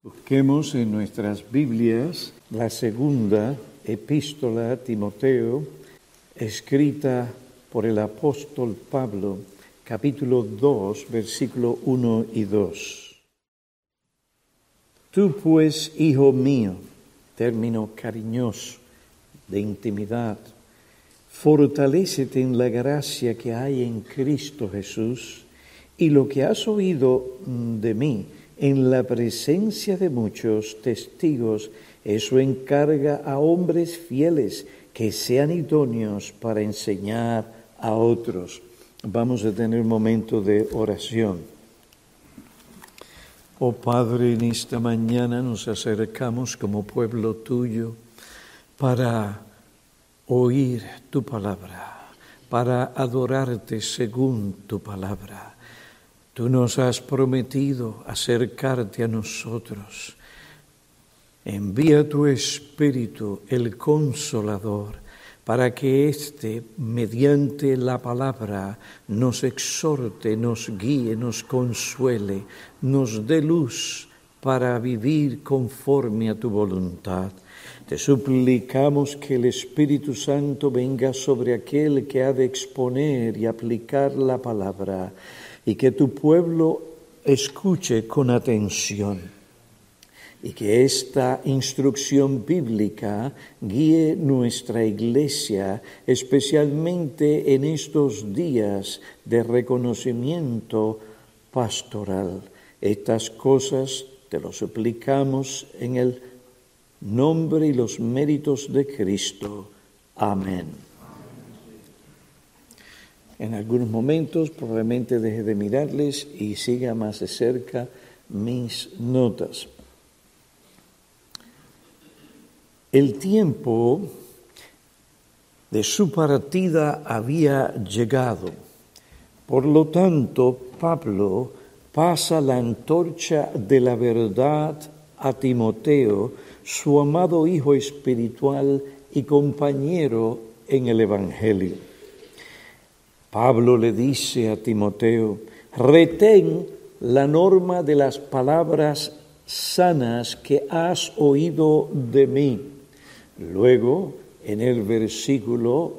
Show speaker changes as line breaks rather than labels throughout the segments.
Busquemos en nuestras Biblias la segunda epístola a Timoteo, escrita por el apóstol Pablo, capítulo 2, versículo 1 y 2. Tú pues, hijo mío, término cariñoso de intimidad, fortalécete en la gracia que hay en Cristo Jesús y lo que has oído de mí en la presencia de muchos testigos, eso encarga a hombres fieles que sean idóneos para enseñar a otros. Vamos a tener un momento de oración. Oh Padre, en esta mañana nos acercamos como pueblo tuyo para oír tu palabra, para adorarte según tu palabra. Tú nos has prometido acercarte a nosotros. Envía tu Espíritu, el Consolador, para que éste, mediante la palabra, nos exhorte, nos guíe, nos consuele, nos dé luz para vivir conforme a tu voluntad. Te suplicamos que el Espíritu Santo venga sobre aquel que ha de exponer y aplicar la palabra y que tu pueblo escuche con atención y que esta instrucción bíblica guíe nuestra iglesia, especialmente en estos días de reconocimiento pastoral. Estas cosas te lo suplicamos en el nombre y los méritos de Cristo. Amén. En algunos momentos probablemente deje de mirarles y siga más de cerca mis notas. El tiempo de su partida había llegado. Por lo tanto, Pablo pasa la antorcha de la verdad a Timoteo, su amado hijo espiritual y compañero en el Evangelio. Pablo le dice a Timoteo, retén la norma de las palabras sanas que has oído de mí. Luego, en el versículo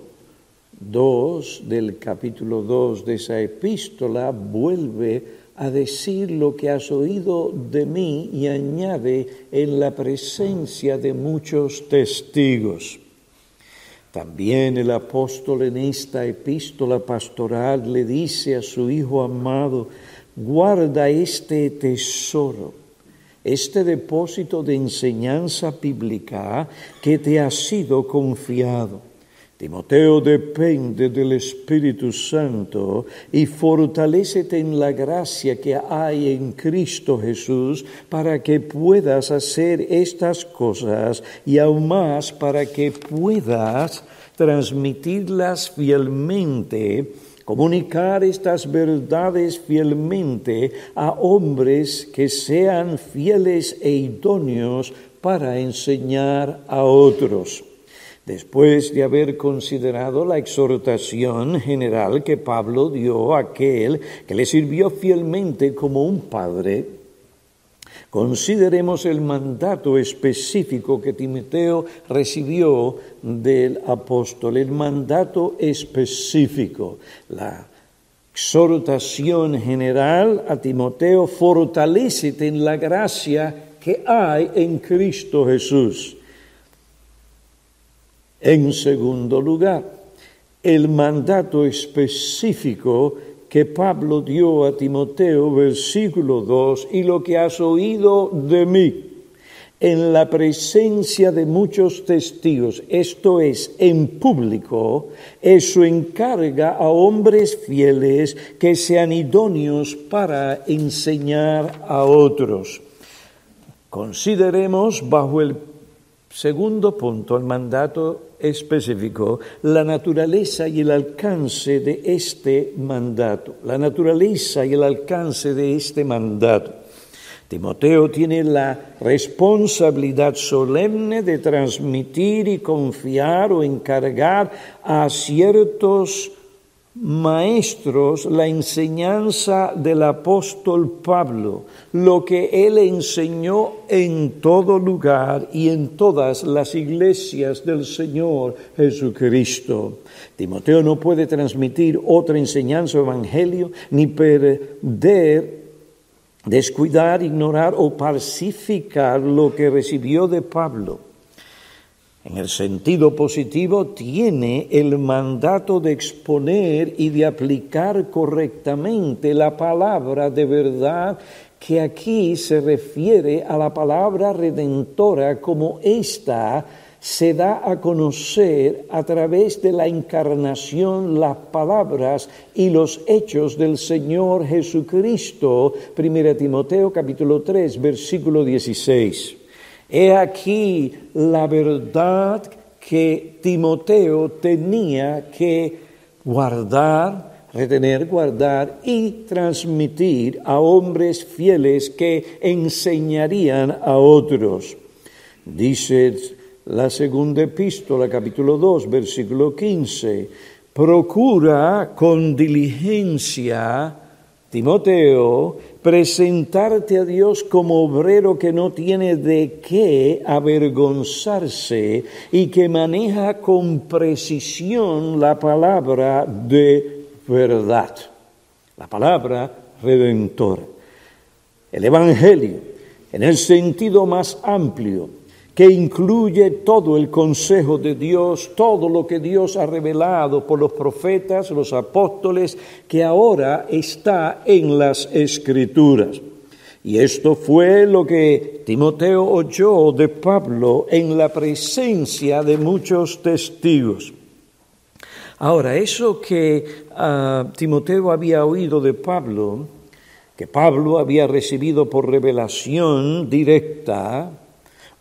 2 del capítulo 2 de esa epístola, vuelve a decir lo que has oído de mí y añade en la presencia de muchos testigos. También el apóstol en esta epístola pastoral le dice a su hijo amado, guarda este tesoro, este depósito de enseñanza bíblica que te ha sido confiado. Timoteo depende del Espíritu Santo y fortalécete en la gracia que hay en Cristo Jesús para que puedas hacer estas cosas y aún más para que puedas transmitirlas fielmente, comunicar estas verdades fielmente a hombres que sean fieles e idóneos para enseñar a otros. Después de haber considerado la exhortación general que Pablo dio a aquel que le sirvió fielmente como un padre, consideremos el mandato específico que Timoteo recibió del apóstol, el mandato específico, la exhortación general a Timoteo, fortalecete en la gracia que hay en Cristo Jesús. En segundo lugar, el mandato específico que Pablo dio a Timoteo, versículo 2, y lo que has oído de mí en la presencia de muchos testigos, esto es, en público, eso encarga a hombres fieles que sean idóneos para enseñar a otros. Consideremos bajo el segundo punto, el mandato específico la naturaleza y el alcance de este mandato, la naturaleza y el alcance de este mandato. Timoteo tiene la responsabilidad solemne de transmitir y confiar o encargar a ciertos maestros la enseñanza del apóstol Pablo, lo que él enseñó en todo lugar y en todas las iglesias del Señor Jesucristo. Timoteo no puede transmitir otra enseñanza o evangelio ni perder descuidar, ignorar o pacificar lo que recibió de Pablo en el sentido positivo, tiene el mandato de exponer y de aplicar correctamente la palabra de verdad que aquí se refiere a la palabra redentora como ésta se da a conocer a través de la encarnación, las palabras y los hechos del Señor Jesucristo. 1 Timoteo capítulo 3, versículo 16. He aquí la verdad que Timoteo tenía que guardar, retener, guardar y transmitir a hombres fieles que enseñarían a otros. Dice la segunda epístola, capítulo 2, versículo 15, procura con diligencia, Timoteo, presentarte a Dios como obrero que no tiene de qué avergonzarse y que maneja con precisión la palabra de verdad, la palabra redentora. El Evangelio, en el sentido más amplio, que incluye todo el consejo de Dios, todo lo que Dios ha revelado por los profetas, los apóstoles, que ahora está en las escrituras. Y esto fue lo que Timoteo oyó de Pablo en la presencia de muchos testigos. Ahora, eso que ah, Timoteo había oído de Pablo, que Pablo había recibido por revelación directa,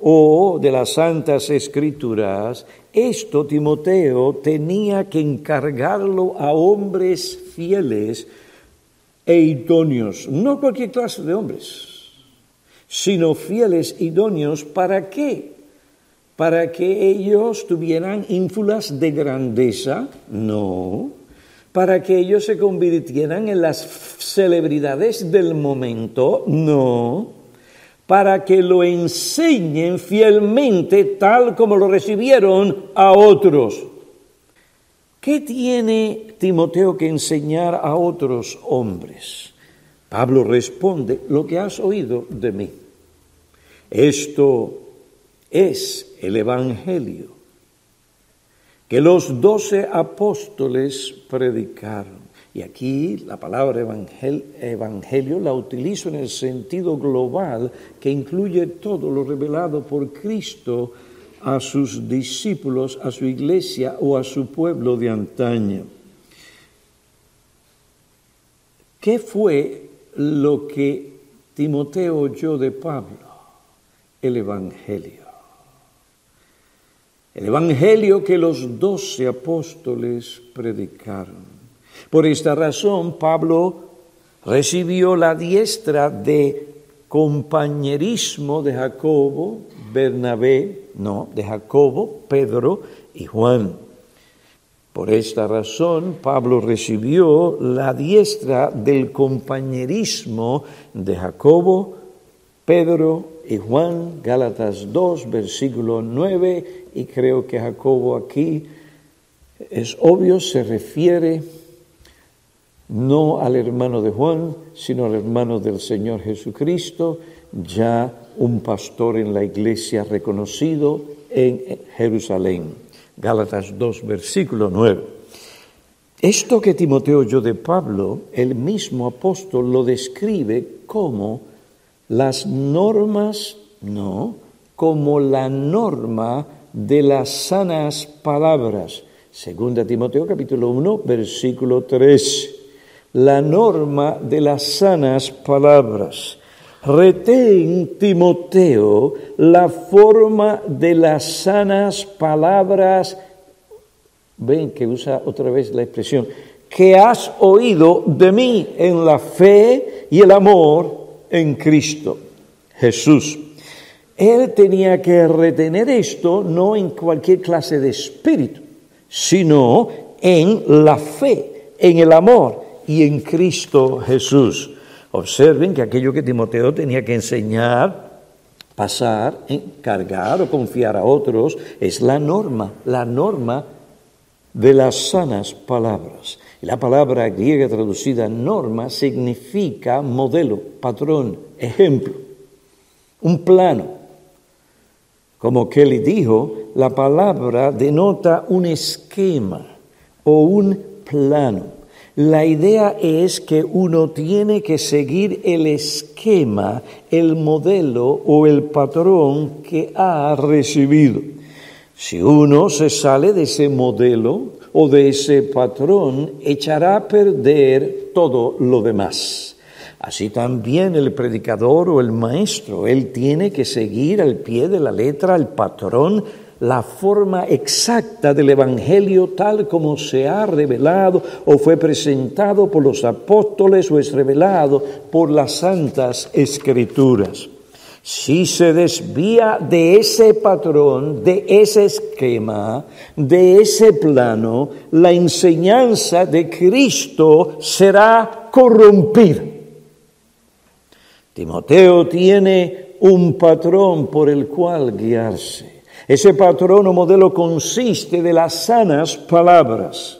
o de las Santas Escrituras, esto Timoteo tenía que encargarlo a hombres fieles e idóneos, no cualquier clase de hombres, sino fieles idóneos, ¿para qué? ¿Para que ellos tuvieran ínfulas de grandeza? No. ¿Para que ellos se convirtieran en las celebridades del momento? No para que lo enseñen fielmente tal como lo recibieron a otros. ¿Qué tiene Timoteo que enseñar a otros hombres? Pablo responde, lo que has oído de mí. Esto es el Evangelio que los doce apóstoles predicaron. Y aquí la palabra evangelio la utilizo en el sentido global que incluye todo lo revelado por Cristo a sus discípulos, a su iglesia o a su pueblo de antaño. ¿Qué fue lo que Timoteo oyó de Pablo? El Evangelio. El Evangelio que los doce apóstoles predicaron. Por esta razón, Pablo recibió la diestra de compañerismo de Jacobo, Bernabé, no, de Jacobo, Pedro y Juan. Por esta razón, Pablo recibió la diestra del compañerismo de Jacobo, Pedro y Juan, Gálatas 2, versículo 9, y creo que Jacobo aquí es obvio, se refiere no al hermano de Juan, sino al hermano del Señor Jesucristo, ya un pastor en la iglesia reconocido en Jerusalén. Gálatas 2, versículo 9. Esto que Timoteo oyó de Pablo, el mismo apóstol lo describe como las normas, no, como la norma de las sanas palabras. Segunda Timoteo capítulo 1, versículo 3 la norma de las sanas palabras. Retén, Timoteo, la forma de las sanas palabras. Ven que usa otra vez la expresión, que has oído de mí en la fe y el amor en Cristo Jesús. Él tenía que retener esto no en cualquier clase de espíritu, sino en la fe en el amor y en Cristo Jesús. Observen que aquello que Timoteo tenía que enseñar, pasar, encargar o confiar a otros es la norma, la norma de las sanas palabras. La palabra griega traducida norma significa modelo, patrón, ejemplo, un plano. Como Kelly dijo, la palabra denota un esquema o un plano. La idea es que uno tiene que seguir el esquema, el modelo o el patrón que ha recibido. Si uno se sale de ese modelo o de ese patrón, echará a perder todo lo demás. Así también el predicador o el maestro, él tiene que seguir al pie de la letra el patrón la forma exacta del Evangelio tal como se ha revelado o fue presentado por los apóstoles o es revelado por las santas escrituras. Si se desvía de ese patrón, de ese esquema, de ese plano, la enseñanza de Cristo será corrompida. Timoteo tiene un patrón por el cual guiarse. Ese patrón o modelo consiste de las sanas palabras.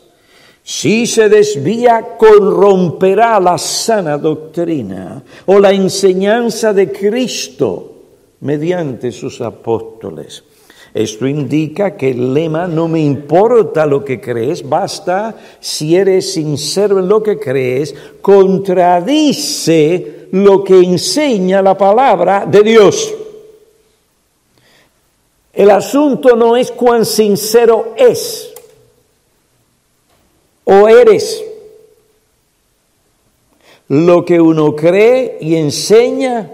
Si se desvía, corromperá la sana doctrina o la enseñanza de Cristo mediante sus apóstoles. Esto indica que el lema no me importa lo que crees, basta si eres sincero en lo que crees, contradice lo que enseña la palabra de Dios. El asunto no es cuán sincero es o eres. Lo que uno cree y enseña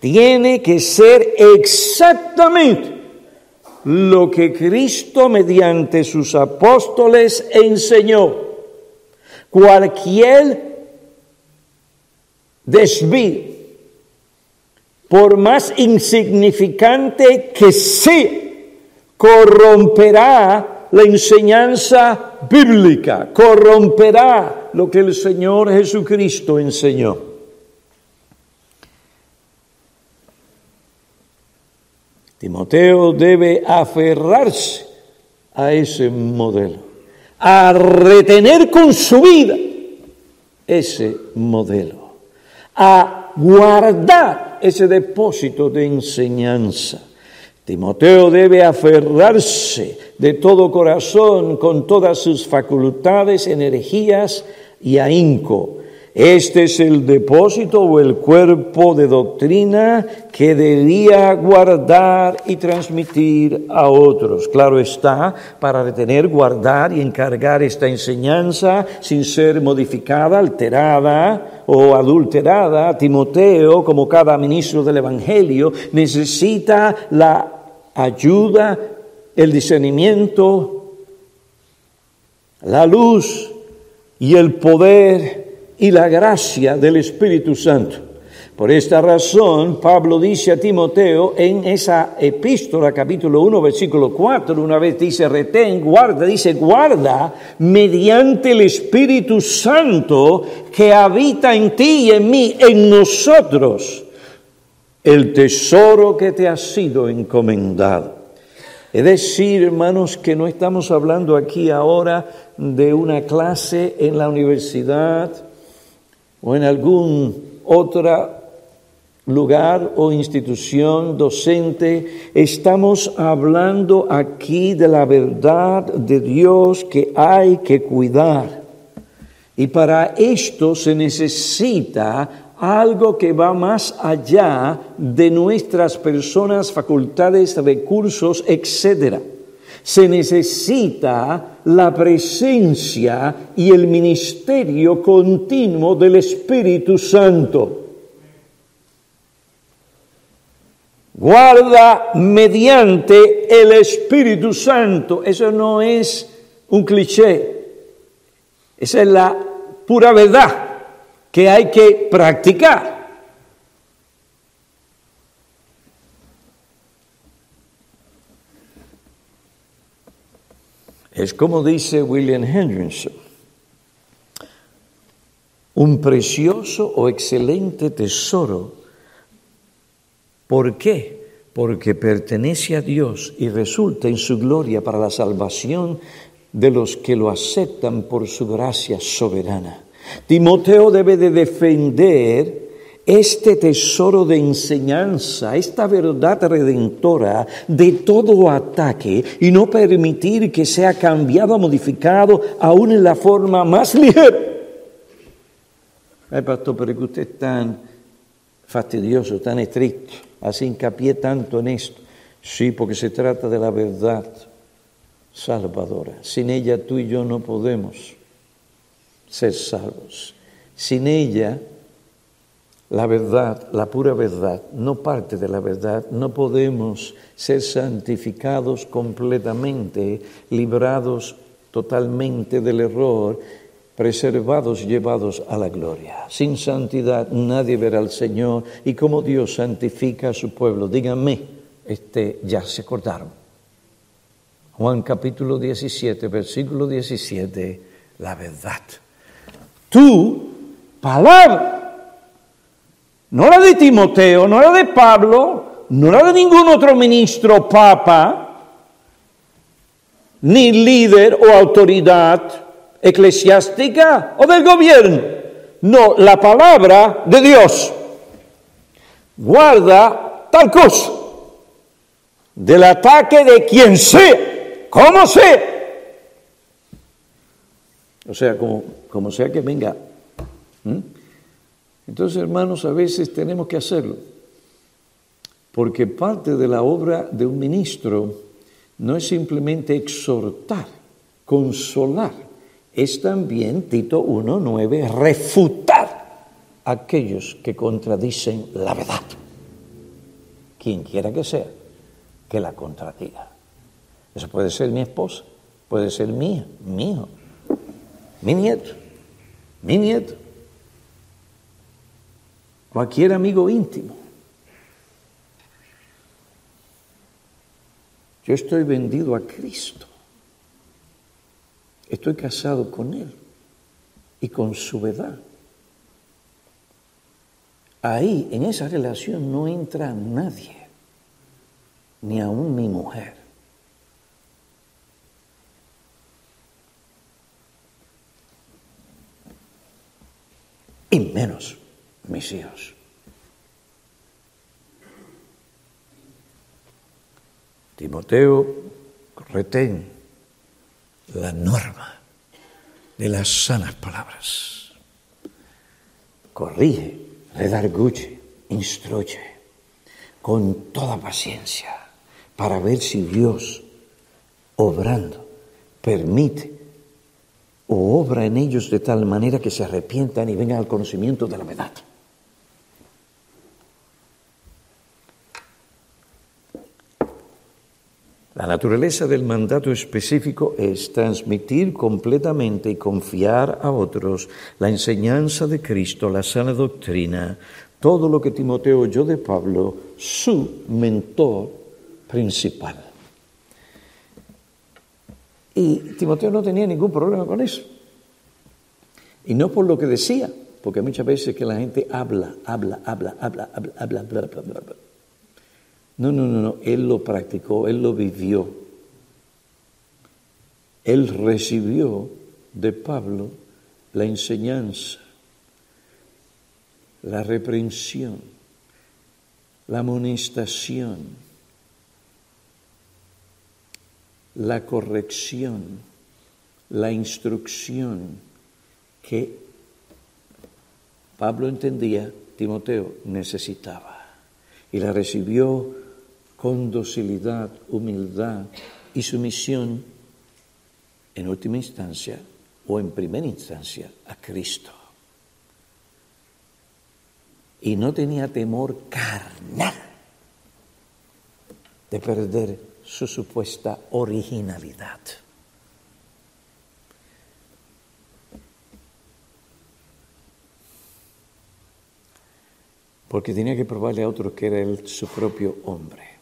tiene que ser exactamente lo que Cristo mediante sus apóstoles enseñó. Cualquier desvío, por más insignificante que sea, corromperá la enseñanza bíblica, corromperá lo que el Señor Jesucristo enseñó. Timoteo debe aferrarse a ese modelo, a retener con su vida ese modelo, a guardar ese depósito de enseñanza. Timoteo debe aferrarse de todo corazón, con todas sus facultades, energías y ahínco. Este es el depósito o el cuerpo de doctrina que debía guardar y transmitir a otros. Claro está, para retener, guardar y encargar esta enseñanza sin ser modificada, alterada o adulterada, Timoteo, como cada ministro del Evangelio, necesita la ayuda, el discernimiento, la luz y el poder y la gracia del Espíritu Santo. Por esta razón, Pablo dice a Timoteo en esa epístola, capítulo 1, versículo 4, una vez dice, retén, guarda, dice, guarda mediante el Espíritu Santo que habita en ti y en mí, en nosotros el tesoro que te ha sido encomendado. Es decir, hermanos, que no estamos hablando aquí ahora de una clase en la universidad o en algún otro lugar o institución docente. Estamos hablando aquí de la verdad de Dios que hay que cuidar. Y para esto se necesita algo que va más allá de nuestras personas, facultades, recursos, etc. Se necesita la presencia y el ministerio continuo del Espíritu Santo. Guarda mediante el Espíritu Santo. Eso no es un cliché. Esa es la pura verdad que hay que practicar. Es como dice William Henderson, un precioso o excelente tesoro. ¿Por qué? Porque pertenece a Dios y resulta en su gloria para la salvación de los que lo aceptan por su gracia soberana. Timoteo debe de defender este tesoro de enseñanza, esta verdad redentora de todo ataque y no permitir que sea cambiado, modificado, aún en la forma más ligera. Ay, pastor, pero que usted es tan fastidioso, tan estricto, hace hincapié tanto en esto. Sí, porque se trata de la verdad salvadora. Sin ella tú y yo no podemos ser salvos. Sin ella la verdad, la pura verdad, no parte de la verdad, no podemos ser santificados completamente, librados totalmente del error, preservados, llevados a la gloria. Sin santidad nadie verá al Señor y como Dios santifica a su pueblo. Díganme, este, ya se acordaron. Juan capítulo 17, versículo 17, la verdad. Tu palabra no la de Timoteo, no la de Pablo, no la de ningún otro ministro, papa, ni líder o autoridad eclesiástica o del gobierno. No, la palabra de Dios. Guarda tal cosa del ataque de quien sea, como sea. O sea, como, como sea que venga. Entonces, hermanos, a veces tenemos que hacerlo, porque parte de la obra de un ministro no es simplemente exhortar, consolar, es también, Tito 1.9, refutar a aquellos que contradicen la verdad, quien quiera que sea, que la contradiga. Eso puede ser mi esposa, puede ser mía, mi hijo, mi nieto, mi nieto cualquier amigo íntimo. Yo estoy vendido a Cristo. Estoy casado con Él y con su verdad. Ahí, en esa relación, no entra nadie, ni aún mi mujer. Menos mis hijos. Timoteo, retén la norma de las sanas palabras. Corrige, redarguye, instruye con toda paciencia para ver si Dios, obrando, permite o obra en ellos de tal manera que se arrepientan y vengan al conocimiento de la verdad. La naturaleza del mandato específico es transmitir completamente y confiar a otros la enseñanza de Cristo, la sana doctrina, todo lo que Timoteo oyó de Pablo, su mentor principal. Y Timoteo no tenía ningún problema con eso. Y no por lo que decía, porque muchas veces que la gente habla, habla, habla, habla, habla, habla, bla, bla, bla. No, no, no, no, él lo practicó, él lo vivió. Él recibió de Pablo la enseñanza, la reprensión, la amonestación, la corrección, la instrucción que Pablo entendía, Timoteo necesitaba. Y la recibió con docilidad, humildad y sumisión, en última instancia o en primera instancia, a Cristo. Y no tenía temor carnal de perder su supuesta originalidad. Porque tenía que probarle a otro que era él su propio hombre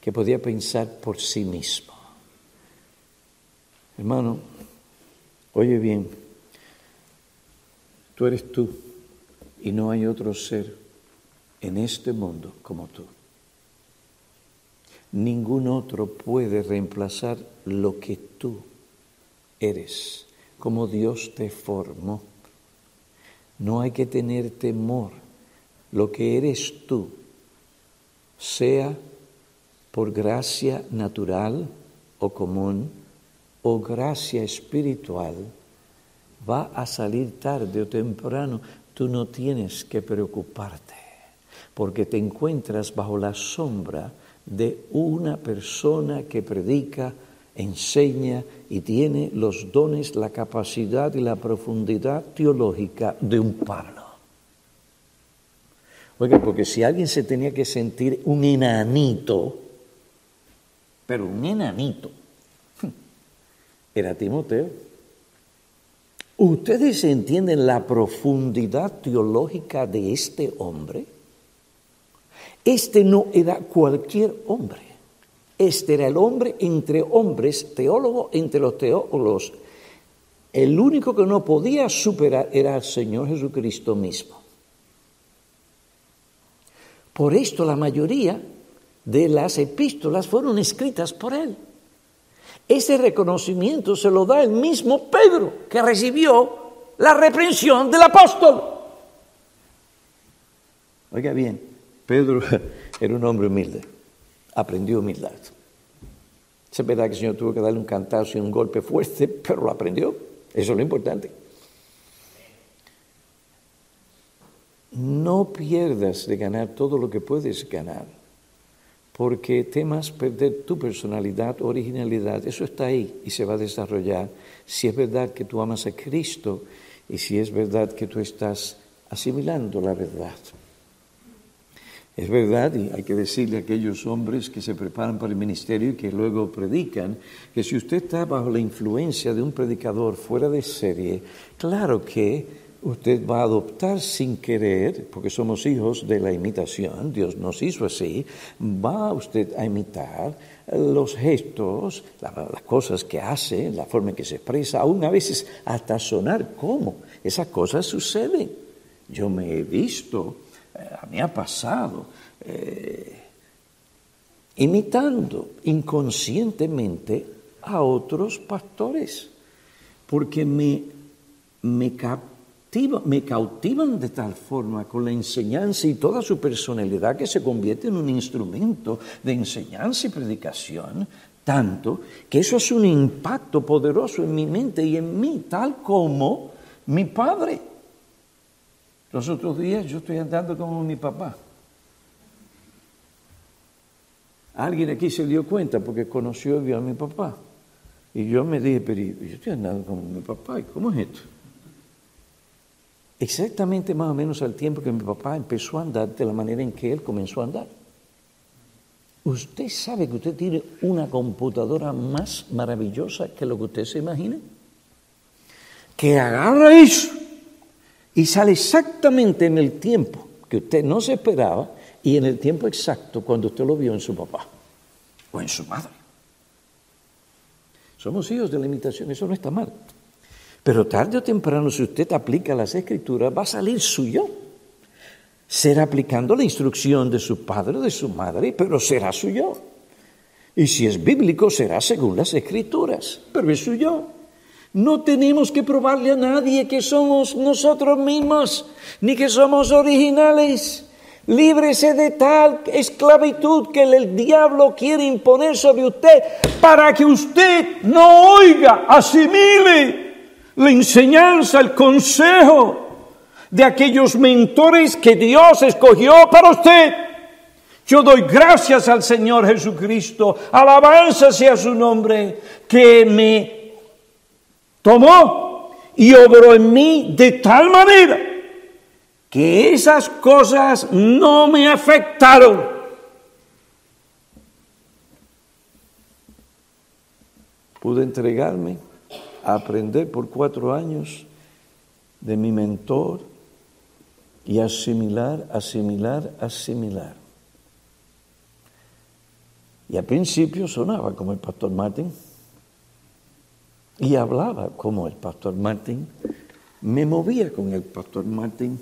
que podía pensar por sí mismo. Hermano, oye bien, Tú eres tú y no hay otro ser en este mundo como tú. Ningún otro puede reemplazar lo que tú eres, como Dios te formó. No hay que tener temor. Lo que eres tú, sea por gracia natural o común o gracia espiritual, va a salir tarde o temprano. Tú no tienes que preocuparte porque te encuentras bajo la sombra de una persona que predica, enseña y tiene los dones, la capacidad y la profundidad teológica de un Pablo. Oiga, porque si alguien se tenía que sentir un enanito, pero un enanito, era Timoteo. ¿Ustedes entienden la profundidad teológica de este hombre? Este no era cualquier hombre. Este era el hombre entre hombres, teólogo entre los teólogos. El único que no podía superar era el Señor Jesucristo mismo. Por esto la mayoría de las epístolas fueron escritas por él. Ese reconocimiento se lo da el mismo Pedro, que recibió la reprensión del apóstol. Oiga bien, Pedro era un hombre humilde, aprendió humildad. Es verdad que el Señor tuvo que darle un cantazo y un golpe fuerte, pero lo aprendió. Eso es lo importante. No pierdas de ganar todo lo que puedes ganar, porque temas perder tu personalidad, originalidad, eso está ahí y se va a desarrollar si es verdad que tú amas a Cristo y si es verdad que tú estás asimilando la verdad. Es verdad, y hay que decirle a aquellos hombres que se preparan para el ministerio y que luego predican, que si usted está bajo la influencia de un predicador fuera de serie, claro que usted va a adoptar sin querer, porque somos hijos de la imitación, Dios nos hizo así, va usted a imitar los gestos, las cosas que hace, la forma en que se expresa, aún a veces hasta sonar como. Esas cosas suceden. Yo me he visto me ha pasado, eh, imitando inconscientemente a otros pastores, porque me, me, me cautivan de tal forma con la enseñanza y toda su personalidad que se convierte en un instrumento de enseñanza y predicación, tanto que eso es un impacto poderoso en mi mente y en mí, tal como mi padre. Los otros días yo estoy andando como mi papá. Alguien aquí se dio cuenta porque conoció y vio a mi papá. Y yo me dije, pero yo estoy andando como mi papá, ¿y cómo es esto? Exactamente más o menos al tiempo que mi papá empezó a andar de la manera en que él comenzó a andar. ¿Usted sabe que usted tiene una computadora más maravillosa que lo que usted se imagina? Que agarra eso y sale exactamente en el tiempo que usted no se esperaba y en el tiempo exacto cuando usted lo vio en su papá o en su madre. Somos hijos de la imitación, eso no está mal. Pero tarde o temprano, si usted aplica las escrituras, va a salir suyo. Será aplicando la instrucción de su padre o de su madre, pero será suyo. Y si es bíblico, será según las escrituras, pero es suyo. No tenemos que probarle a nadie que somos nosotros mismos, ni que somos originales. Líbrese de tal esclavitud que el diablo quiere imponer sobre usted para que usted no oiga, asimile la enseñanza, el consejo de aquellos mentores que Dios escogió para usted. Yo doy gracias al Señor Jesucristo, alabanza sea su nombre, que me tomó y obró en mí de tal manera que esas cosas no me afectaron. Pude entregarme a aprender por cuatro años de mi mentor y asimilar, asimilar, asimilar. Y al principio sonaba como el pastor Martín y hablaba como el pastor Martín, me movía con el pastor Martín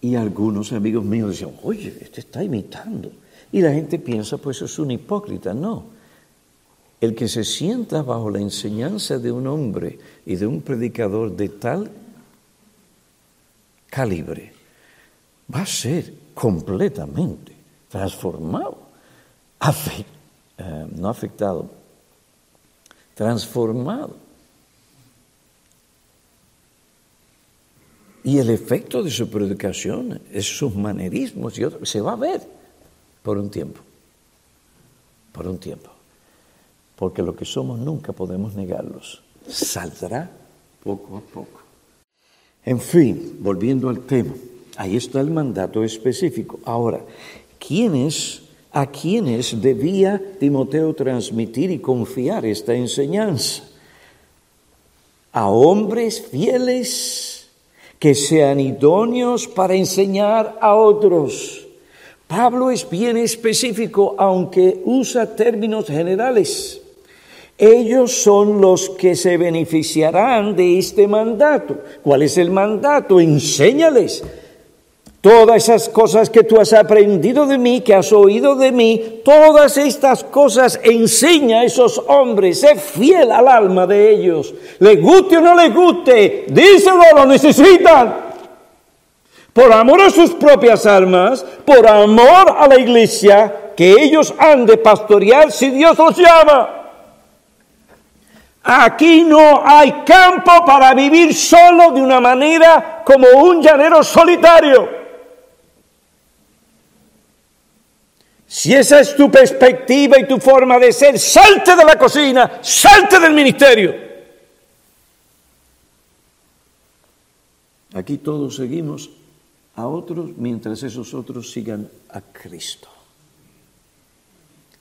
y algunos amigos míos decían, oye, este está imitando. Y la gente piensa, pues es un hipócrita. No. El que se sienta bajo la enseñanza de un hombre y de un predicador de tal calibre va a ser completamente transformado, eh, no afectado, transformado. Y el efecto de su predicación, es sus manerismos y otros, se va a ver por un tiempo, por un tiempo. Porque lo que somos nunca podemos negarlos. Saldrá poco a poco. En fin, volviendo al tema, ahí está el mandato específico. Ahora, ¿quiénes, a quiénes debía Timoteo transmitir y confiar esta enseñanza? A hombres fieles que sean idóneos para enseñar a otros. Pablo es bien específico, aunque usa términos generales. Ellos son los que se beneficiarán de este mandato. ¿Cuál es el mandato? Enséñales todas esas cosas que tú has aprendido de mí, que has oído de mí, todas estas cosas enseña a esos hombres, sé fiel al alma de ellos. Le guste o no le guste, díselo, lo necesitan. Por amor a sus propias almas, por amor a la iglesia, que ellos han de pastorear si Dios los llama. Aquí no hay campo para vivir solo de una manera como un llanero solitario. Si esa es tu perspectiva y tu forma de ser, salte de la cocina, salte del ministerio. Aquí todos seguimos a otros mientras esos otros sigan a Cristo.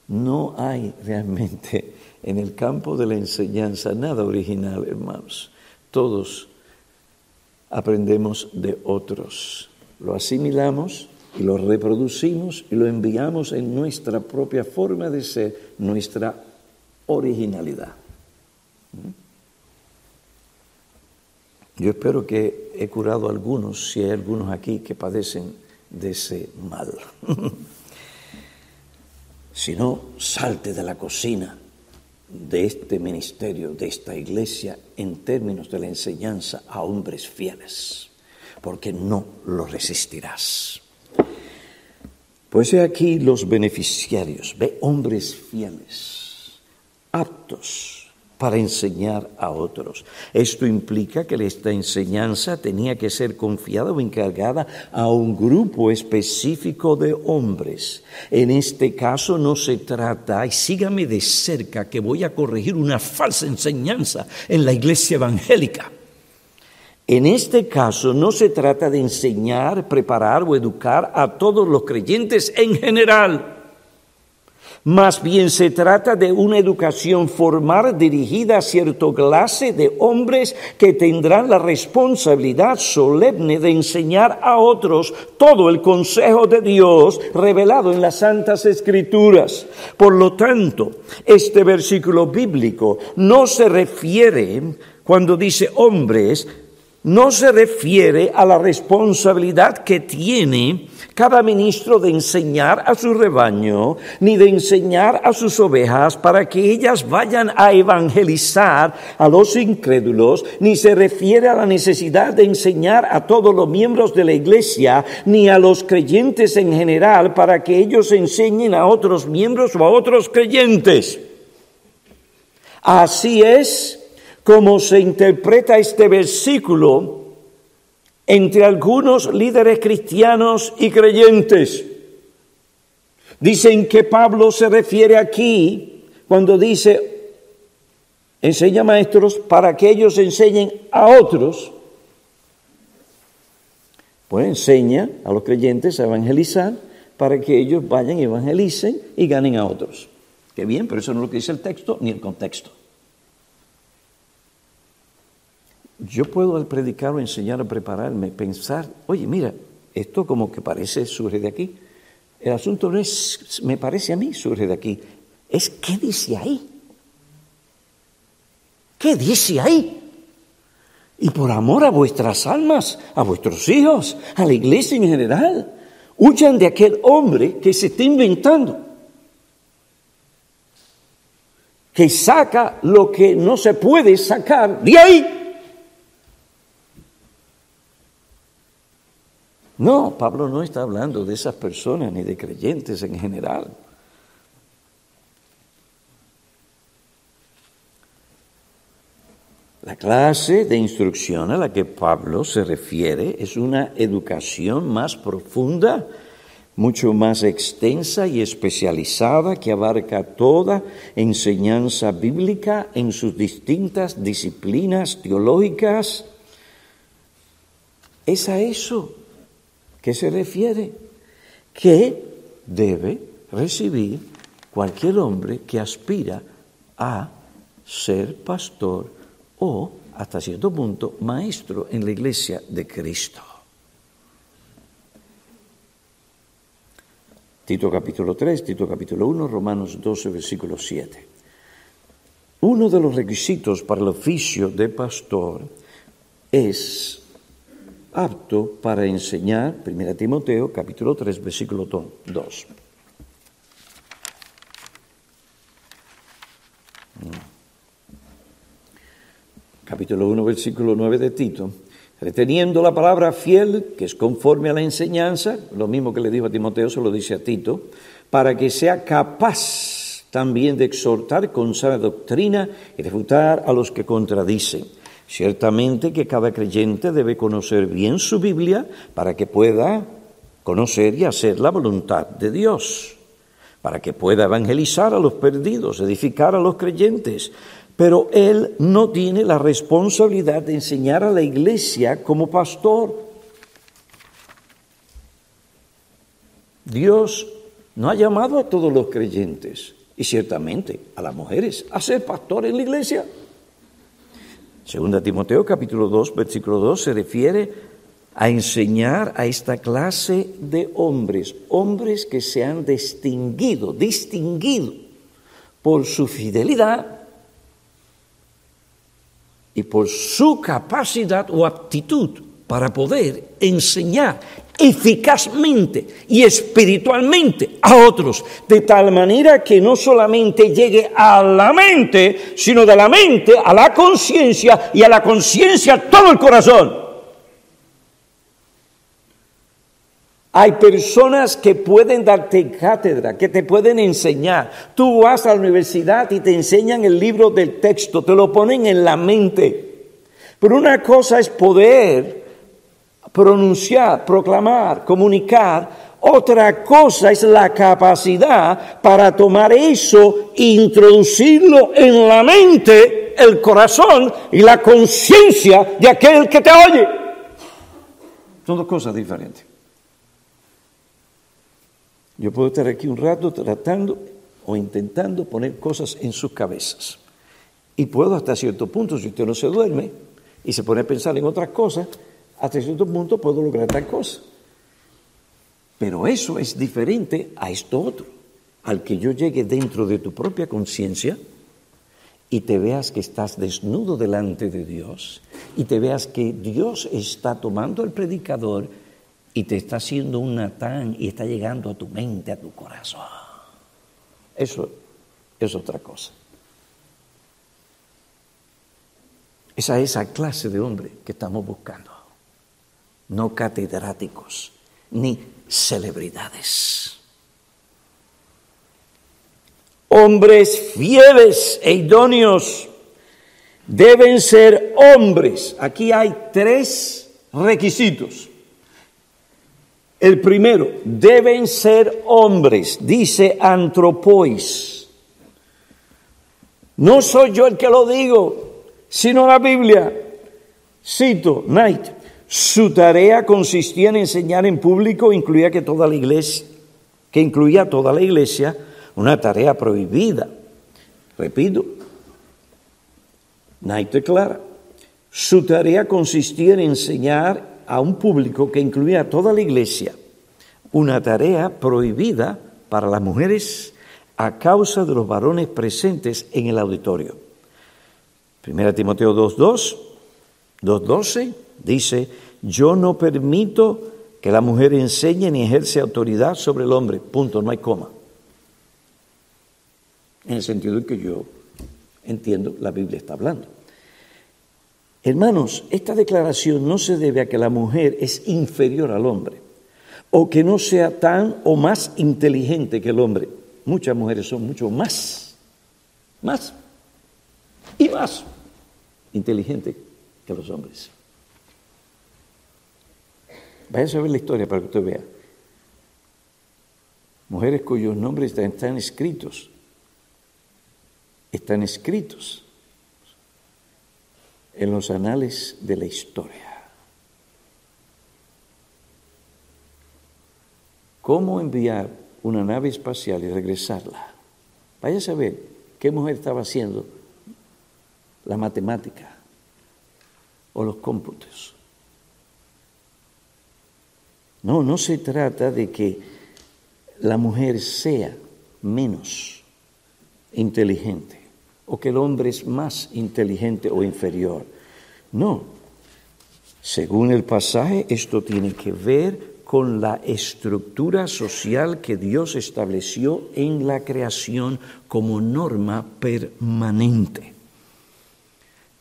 No hay realmente en el campo de la enseñanza nada original, hermanos. Todos aprendemos de otros, lo asimilamos y lo reproducimos y lo enviamos en nuestra propia forma de ser, nuestra originalidad. ¿Mm? Yo espero que he curado a algunos, si hay algunos aquí que padecen de ese mal. si no, salte de la cocina de este ministerio, de esta iglesia, en términos de la enseñanza a hombres fieles, porque no lo resistirás. Pues he aquí los beneficiarios, ve hombres fieles, aptos para enseñar a otros. Esto implica que esta enseñanza tenía que ser confiada o encargada a un grupo específico de hombres. En este caso no se trata, y sígame de cerca, que voy a corregir una falsa enseñanza en la iglesia evangélica. En este caso no se trata de enseñar, preparar o educar a todos los creyentes en general más bien se trata de una educación formal dirigida a cierto clase de hombres que tendrán la responsabilidad solemne de enseñar a otros todo el consejo de Dios revelado en las Santas Escrituras. Por lo tanto, este versículo bíblico no se refiere, cuando dice hombres, no se refiere a la responsabilidad que tiene cada ministro de enseñar a su rebaño, ni de enseñar a sus ovejas para que ellas vayan a evangelizar a los incrédulos, ni se refiere a la necesidad de enseñar a todos los miembros de la iglesia, ni a los creyentes en general para que ellos enseñen a otros miembros o a otros creyentes. Así es como se interpreta este versículo entre algunos líderes cristianos y creyentes. Dicen que Pablo se refiere aquí cuando dice, enseña maestros para que ellos enseñen a otros. Pues enseña a los creyentes a evangelizar para que ellos vayan y evangelicen y ganen a otros. Qué bien, pero eso no es lo que dice el texto ni el contexto. Yo puedo al predicar o enseñar a prepararme, pensar, oye, mira, esto como que parece surge de aquí. El asunto no es, me parece a mí, surge de aquí. Es qué dice ahí. ¿Qué dice ahí? y por amor a vuestras almas, a vuestros hijos, a la iglesia en general. Huyan de aquel hombre que se está inventando, que saca lo que no se puede sacar de ahí. No, Pablo no está hablando de esas personas ni de creyentes en general. La clase de instrucción a la que Pablo se refiere es una educación más profunda, mucho más extensa y especializada que abarca toda enseñanza bíblica en sus distintas disciplinas teológicas. Es a eso que se refiere, que debe recibir cualquier hombre que aspira a ser pastor o, hasta cierto punto, maestro en la iglesia de Cristo. Tito capítulo 3, Tito capítulo 1, Romanos 12, versículo 7. Uno de los requisitos para el oficio de pastor es apto para enseñar, 1 Timoteo capítulo 3, versículo 2. capítulo 1, versículo 9 de Tito, reteniendo la palabra fiel, que es conforme a la enseñanza, lo mismo que le dijo a Timoteo, se lo dice a Tito, para que sea capaz también de exhortar con sana doctrina y refutar a los que contradicen. Ciertamente que cada creyente debe conocer bien su Biblia para que pueda conocer y hacer la voluntad de Dios, para que pueda evangelizar a los perdidos, edificar a los creyentes, pero él no tiene la responsabilidad de enseñar a la iglesia como pastor. Dios no ha llamado a todos los creyentes y ciertamente a las mujeres a ser pastor en la iglesia. Segunda Timoteo capítulo 2 versículo 2 se refiere a enseñar a esta clase de hombres, hombres que se han distinguido, distinguido por su fidelidad y por su capacidad o aptitud para poder enseñar eficazmente y espiritualmente a otros, de tal manera que no solamente llegue a la mente, sino de la mente a la conciencia y a la conciencia todo el corazón. Hay personas que pueden darte cátedra, que te pueden enseñar. Tú vas a la universidad y te enseñan el libro del texto, te lo ponen en la mente. Pero una cosa es poder pronunciar, proclamar, comunicar. Otra cosa es la capacidad para tomar eso e introducirlo en la mente, el corazón y la conciencia de aquel que te oye. Son dos cosas diferentes. Yo puedo estar aquí un rato tratando o intentando poner cosas en sus cabezas. Y puedo hasta cierto punto, si usted no se duerme y se pone a pensar en otras cosas, hasta cierto punto puedo lograr tal cosa. Pero eso es diferente a esto otro, al que yo llegue dentro de tu propia conciencia y te veas que estás desnudo delante de Dios y te veas que Dios está tomando al predicador y te está haciendo un Natán y está llegando a tu mente, a tu corazón. Eso es otra cosa. Esa es esa clase de hombre que estamos buscando. No catedráticos, ni celebridades. Hombres fieles e idóneos deben ser hombres. Aquí hay tres requisitos. El primero, deben ser hombres, dice antropois. No soy yo el que lo digo, sino la Biblia. Cito, Knight, su tarea consistía en enseñar en público, incluía que toda la iglesia, que incluía toda la iglesia, una tarea prohibida. Repito, Knight declara, su tarea consistía en enseñar a un público que incluía a toda la iglesia, una tarea prohibida para las mujeres a causa de los varones presentes en el auditorio. Primera Timoteo 2.2, 2.12 dice, yo no permito que la mujer enseñe ni ejerce autoridad sobre el hombre. Punto, no hay coma. En el sentido de que yo entiendo, la Biblia está hablando. Hermanos, esta declaración no se debe a que la mujer es inferior al hombre o que no sea tan o más inteligente que el hombre. Muchas mujeres son mucho más, más y más inteligentes que los hombres. Vaya a ver la historia para que usted vea. Mujeres cuyos nombres están escritos, están escritos en los anales de la historia. ¿Cómo enviar una nave espacial y regresarla? Vaya a saber qué mujer estaba haciendo la matemática o los cómputos. No, no se trata de que la mujer sea menos inteligente o que el hombre es más inteligente o inferior. No. Según el pasaje, esto tiene que ver con la estructura social que Dios estableció en la creación como norma permanente.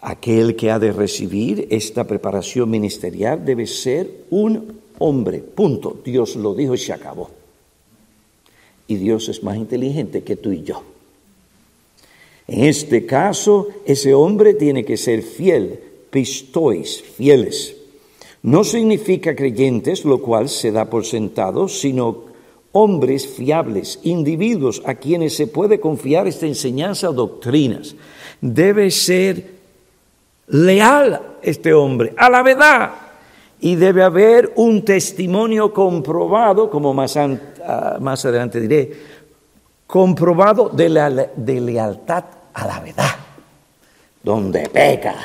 Aquel que ha de recibir esta preparación ministerial debe ser un hombre, punto. Dios lo dijo y se acabó. Y Dios es más inteligente que tú y yo. En este caso, ese hombre tiene que ser fiel, pistois, fieles. No significa creyentes, lo cual se da por sentado, sino hombres fiables, individuos a quienes se puede confiar esta enseñanza o doctrinas. Debe ser leal este hombre a la verdad y debe haber un testimonio comprobado, como más, ah, más adelante diré, comprobado de, la, de lealtad a la verdad, donde peca,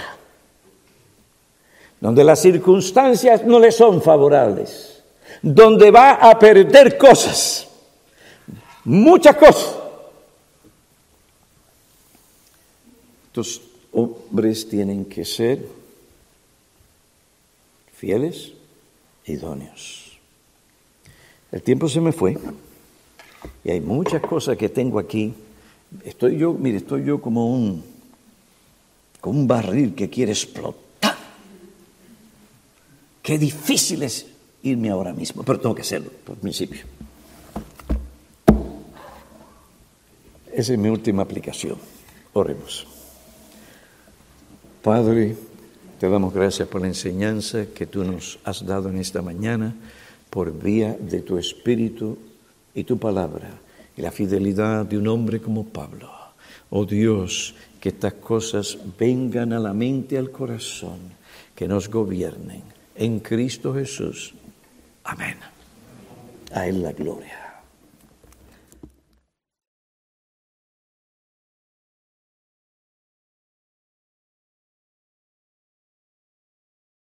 donde las circunstancias no le son favorables, donde va a perder cosas, muchas cosas. Estos hombres tienen que ser fieles, idóneos. El tiempo se me fue y hay muchas cosas que tengo aquí. Estoy yo, mire, estoy yo como un, como un barril que quiere explotar. Qué difícil es irme ahora mismo, pero tengo que hacerlo por principio. Esa es mi última aplicación. Oremos. Padre, te damos gracias por la enseñanza que tú nos has dado en esta mañana por vía de tu Espíritu y tu palabra y la fidelidad de un hombre como Pablo. Oh Dios, que estas cosas vengan a la mente y al corazón, que nos gobiernen. En Cristo Jesús. Amén. A Él la gloria.